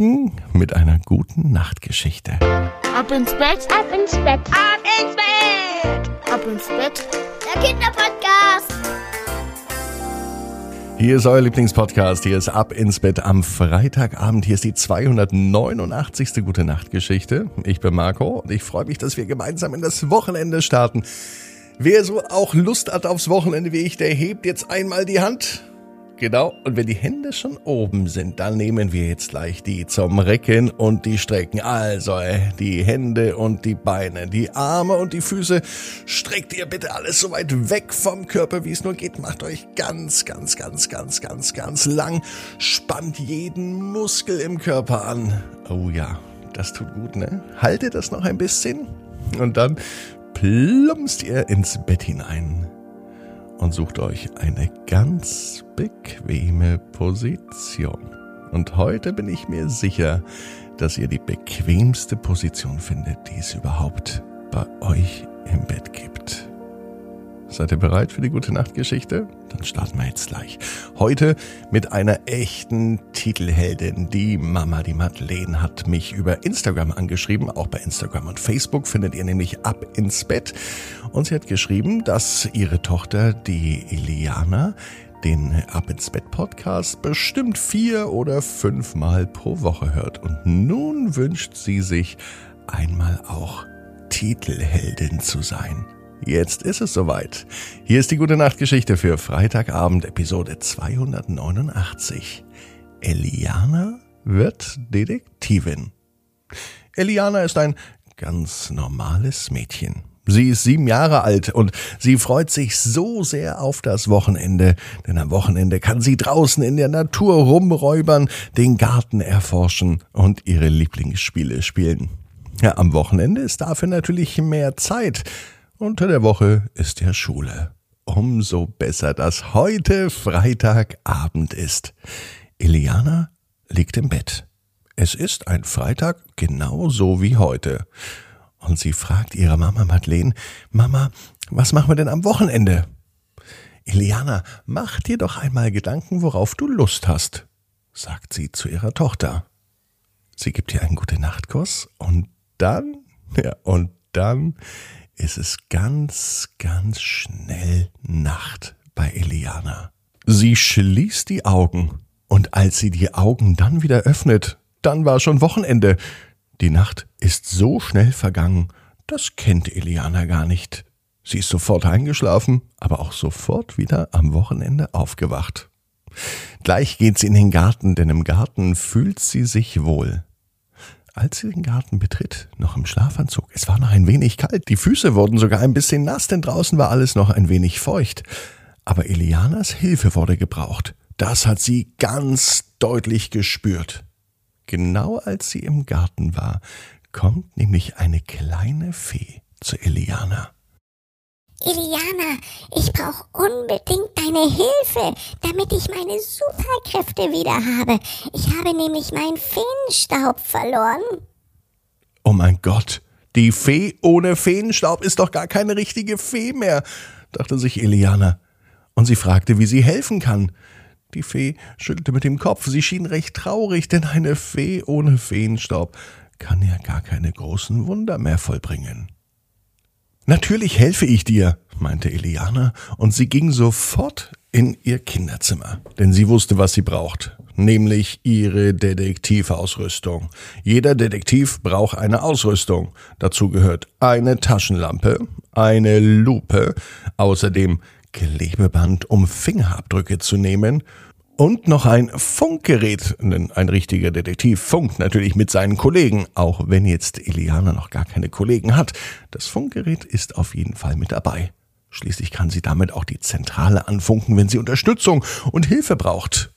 wecken mit einer guten Nachtgeschichte. Ab ins Bett, Ab ins Bett. Ab ins Bett. ab ins Bett. Der Kinderpodcast. Hier ist euer Lieblingspodcast. Hier ist Ab ins Bett am Freitagabend. Hier ist die 289. Gute Nachtgeschichte. Ich bin Marco und ich freue mich, dass wir gemeinsam in das Wochenende starten. Wer so auch Lust hat aufs Wochenende wie ich, der hebt jetzt einmal die Hand. Genau, und wenn die Hände schon oben sind, dann nehmen wir jetzt gleich die zum Recken und die Strecken. Also die Hände und die Beine, die Arme und die Füße. Streckt ihr bitte alles so weit weg vom Körper, wie es nur geht. Macht euch ganz, ganz, ganz, ganz, ganz, ganz lang. Spannt jeden Muskel im Körper an. Oh ja, das tut gut, ne? Haltet das noch ein bisschen und dann plumpst ihr ins Bett hinein und sucht euch eine ganz bequeme Position. Und heute bin ich mir sicher, dass ihr die bequemste Position findet, die es überhaupt bei euch im Bett gibt. Seid ihr bereit für die gute Nachtgeschichte? Dann starten wir jetzt gleich. Heute mit einer echten Titelheldin. Die Mama, die Madeleine, hat mich über Instagram angeschrieben. Auch bei Instagram und Facebook findet ihr nämlich ab ins Bett. Und sie hat geschrieben, dass ihre Tochter, die Eliana, den Ab ins Bett Podcast bestimmt vier oder fünfmal pro Woche hört. Und nun wünscht sie sich einmal auch Titelheldin zu sein. Jetzt ist es soweit. Hier ist die gute Nachtgeschichte für Freitagabend, Episode 289. Eliana wird Detektivin. Eliana ist ein ganz normales Mädchen. Sie ist sieben Jahre alt und sie freut sich so sehr auf das Wochenende, denn am Wochenende kann sie draußen in der Natur rumräubern, den Garten erforschen und ihre Lieblingsspiele spielen. Ja, am Wochenende ist dafür natürlich mehr Zeit. Unter der Woche ist ja Schule. Umso besser, dass heute Freitagabend ist. Eliana liegt im Bett. Es ist ein Freitag genauso wie heute. Und sie fragt ihre Mama Madeleine, Mama, was machen wir denn am Wochenende? Eliana, mach dir doch einmal Gedanken, worauf du Lust hast, sagt sie zu ihrer Tochter. Sie gibt ihr einen gute Nachtkuss und dann, ja, und dann ist es ganz, ganz schnell Nacht bei Eliana. Sie schließt die Augen und als sie die Augen dann wieder öffnet, dann war schon Wochenende. Die Nacht ist so schnell vergangen, das kennt Eliana gar nicht. Sie ist sofort eingeschlafen, aber auch sofort wieder am Wochenende aufgewacht. Gleich geht sie in den Garten, denn im Garten fühlt sie sich wohl. Als sie den Garten betritt, noch im Schlafanzug, es war noch ein wenig kalt, die Füße wurden sogar ein bisschen nass, denn draußen war alles noch ein wenig feucht. Aber Elianas Hilfe wurde gebraucht. Das hat sie ganz deutlich gespürt. Genau als sie im Garten war, kommt nämlich eine kleine Fee zu Eliana. Eliana, ich brauche unbedingt deine Hilfe, damit ich meine Superkräfte wieder habe. Ich habe nämlich meinen Feenstaub verloren. Oh mein Gott, die Fee ohne Feenstaub ist doch gar keine richtige Fee mehr, dachte sich Eliana. Und sie fragte, wie sie helfen kann. Die Fee schüttelte mit dem Kopf. Sie schien recht traurig, denn eine Fee ohne Feenstaub kann ja gar keine großen Wunder mehr vollbringen. Natürlich helfe ich dir, meinte Eliana, und sie ging sofort in ihr Kinderzimmer, denn sie wusste, was sie braucht, nämlich ihre Detektivausrüstung. Jeder Detektiv braucht eine Ausrüstung. Dazu gehört eine Taschenlampe, eine Lupe, außerdem Klebeband, um Fingerabdrücke zu nehmen und noch ein Funkgerät, denn ein richtiger Detektiv funkt natürlich mit seinen Kollegen, auch wenn jetzt Eliana noch gar keine Kollegen hat. Das Funkgerät ist auf jeden Fall mit dabei. Schließlich kann sie damit auch die Zentrale anfunken, wenn sie Unterstützung und Hilfe braucht.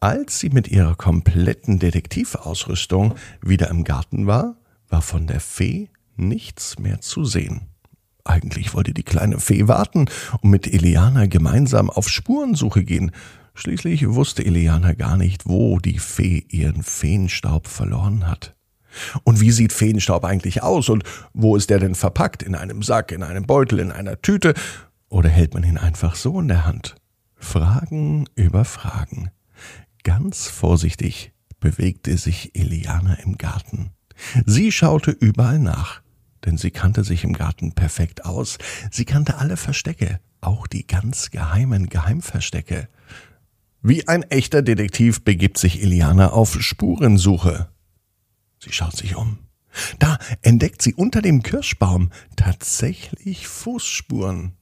Als sie mit ihrer kompletten Detektivausrüstung wieder im Garten war, war von der Fee nichts mehr zu sehen. Eigentlich wollte die kleine Fee warten und mit Eliana gemeinsam auf Spurensuche gehen. Schließlich wusste Eliana gar nicht, wo die Fee ihren Feenstaub verloren hat. Und wie sieht Feenstaub eigentlich aus und wo ist der denn verpackt? In einem Sack, in einem Beutel, in einer Tüte? Oder hält man ihn einfach so in der Hand? Fragen über Fragen. Ganz vorsichtig bewegte sich Eliana im Garten. Sie schaute überall nach, denn sie kannte sich im Garten perfekt aus. Sie kannte alle Verstecke, auch die ganz geheimen Geheimverstecke. Wie ein echter Detektiv begibt sich Eliana auf Spurensuche. Sie schaut sich um. Da entdeckt sie unter dem Kirschbaum tatsächlich Fußspuren,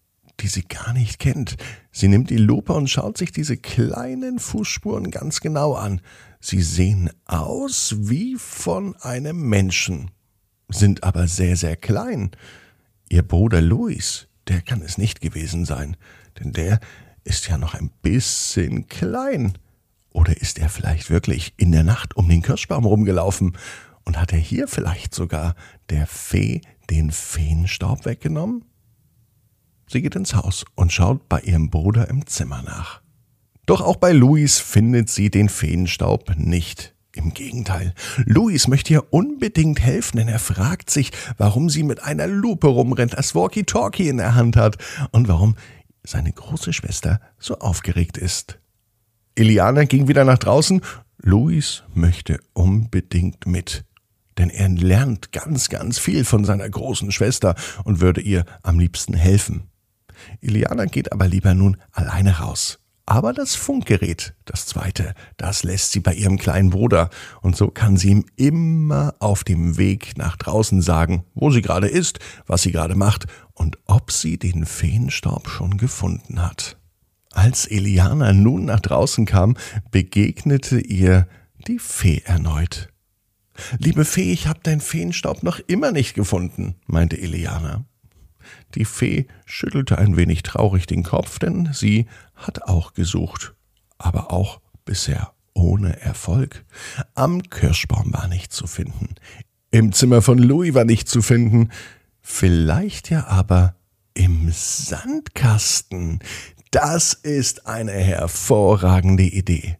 die sie gar nicht kennt. Sie nimmt die Lupe und schaut sich diese kleinen Fußspuren ganz genau an. Sie sehen aus wie von einem Menschen, sind aber sehr, sehr klein. Ihr Bruder Louis, der kann es nicht gewesen sein, denn der ist ja noch ein bisschen klein. Oder ist er vielleicht wirklich in der Nacht um den Kirschbaum rumgelaufen und hat er hier vielleicht sogar der Fee den Feenstaub weggenommen? Sie geht ins Haus und schaut bei ihrem Bruder im Zimmer nach. Doch auch bei Luis findet sie den Feenstaub nicht. Im Gegenteil, Luis möchte ihr unbedingt helfen, denn er fragt sich, warum sie mit einer Lupe rumrennt, das Walkie-Talkie in der Hand hat und warum seine große Schwester so aufgeregt ist. Iliana ging wieder nach draußen. Luis möchte unbedingt mit, denn er lernt ganz, ganz viel von seiner großen Schwester und würde ihr am liebsten helfen. Iliana geht aber lieber nun alleine raus. Aber das Funkgerät, das zweite, das lässt sie bei ihrem kleinen Bruder, und so kann sie ihm immer auf dem Weg nach draußen sagen, wo sie gerade ist, was sie gerade macht und ob sie den Feenstaub schon gefunden hat. Als Eliana nun nach draußen kam, begegnete ihr die Fee erneut. Liebe Fee, ich hab deinen Feenstaub noch immer nicht gefunden, meinte Eliana. Die Fee schüttelte ein wenig traurig den Kopf, denn sie hat auch gesucht, aber auch bisher ohne Erfolg. Am Kirschbaum war nicht zu finden, im Zimmer von Louis war nicht zu finden, vielleicht ja aber im Sandkasten. Das ist eine hervorragende Idee.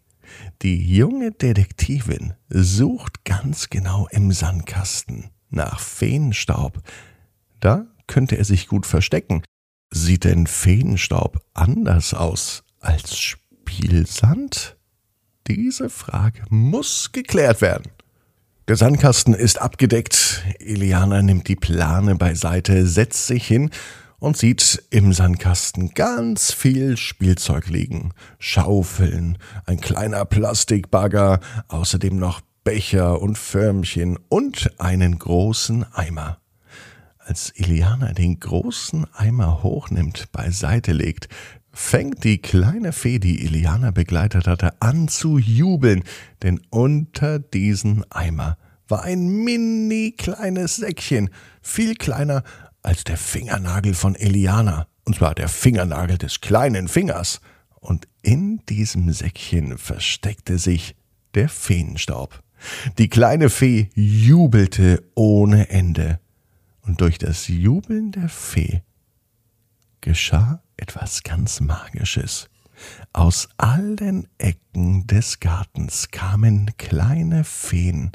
Die junge Detektivin sucht ganz genau im Sandkasten nach Feenstaub. Da könnte er sich gut verstecken. Sieht denn Feenstaub anders aus als Spielsand? Diese Frage muss geklärt werden. Der Sandkasten ist abgedeckt. Eliana nimmt die Plane beiseite, setzt sich hin und sieht im Sandkasten ganz viel Spielzeug liegen. Schaufeln, ein kleiner Plastikbagger, außerdem noch Becher und Förmchen und einen großen Eimer. Als Iliana den großen Eimer hochnimmt, beiseite legt, fängt die kleine Fee, die Iliana begleitet hatte, an zu jubeln, denn unter diesen Eimer war ein mini kleines Säckchen, viel kleiner als der Fingernagel von Eliana, und zwar der Fingernagel des kleinen Fingers. Und in diesem Säckchen versteckte sich der Feenstaub. Die kleine Fee jubelte ohne Ende und durch das Jubeln der Fee geschah etwas ganz Magisches. Aus allen Ecken des Gartens kamen kleine Feen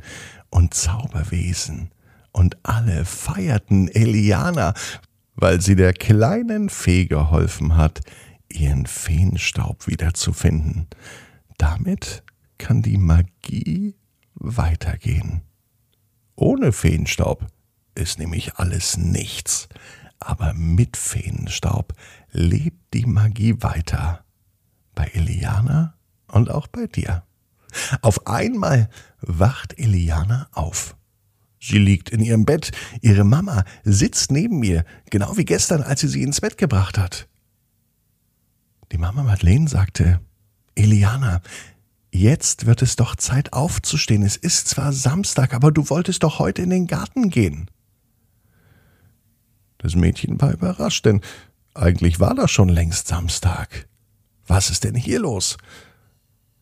und Zauberwesen, und alle feierten Eliana, weil sie der kleinen Fee geholfen hat, ihren Feenstaub wiederzufinden. Damit kann die Magie weitergehen. Ohne Feenstaub ist nämlich alles nichts. Aber mit Feenstaub lebt die Magie weiter. Bei Eliana und auch bei dir. Auf einmal wacht Eliana auf. Sie liegt in ihrem Bett, ihre Mama sitzt neben mir, genau wie gestern, als sie sie ins Bett gebracht hat. Die Mama Madeleine sagte, Eliana, jetzt wird es doch Zeit aufzustehen. Es ist zwar Samstag, aber du wolltest doch heute in den Garten gehen. Das Mädchen war überrascht, denn eigentlich war das schon längst Samstag. Was ist denn hier los?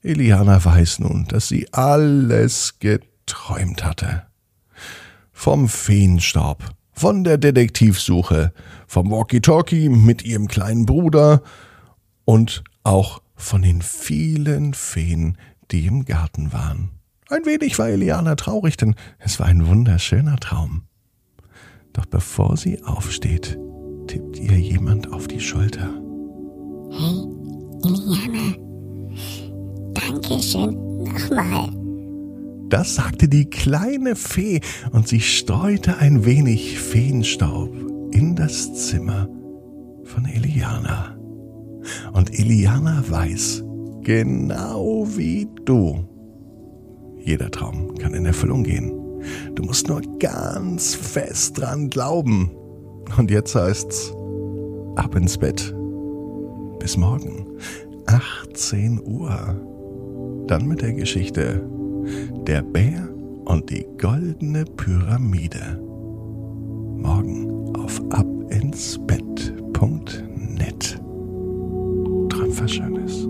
Eliana weiß nun, dass sie alles geträumt hatte. Vom Feenstaub, von der Detektivsuche, vom Walkie-Talkie mit ihrem kleinen Bruder und auch von den vielen Feen, die im Garten waren. Ein wenig war Eliana traurig, denn es war ein wunderschöner Traum. Doch bevor sie aufsteht, tippt ihr jemand auf die Schulter. Hey, Iliana. Dankeschön nochmal. Das sagte die kleine Fee und sie streute ein wenig Feenstaub in das Zimmer von Eliana. Und Eliana weiß, genau wie du, jeder Traum kann in Erfüllung gehen. Du musst nur ganz fest dran glauben. Und jetzt heißt's ab ins Bett. Bis morgen, 18 Uhr. Dann mit der Geschichte Der Bär und die goldene Pyramide. Morgen auf abinsbett.net. Träum was Schönes.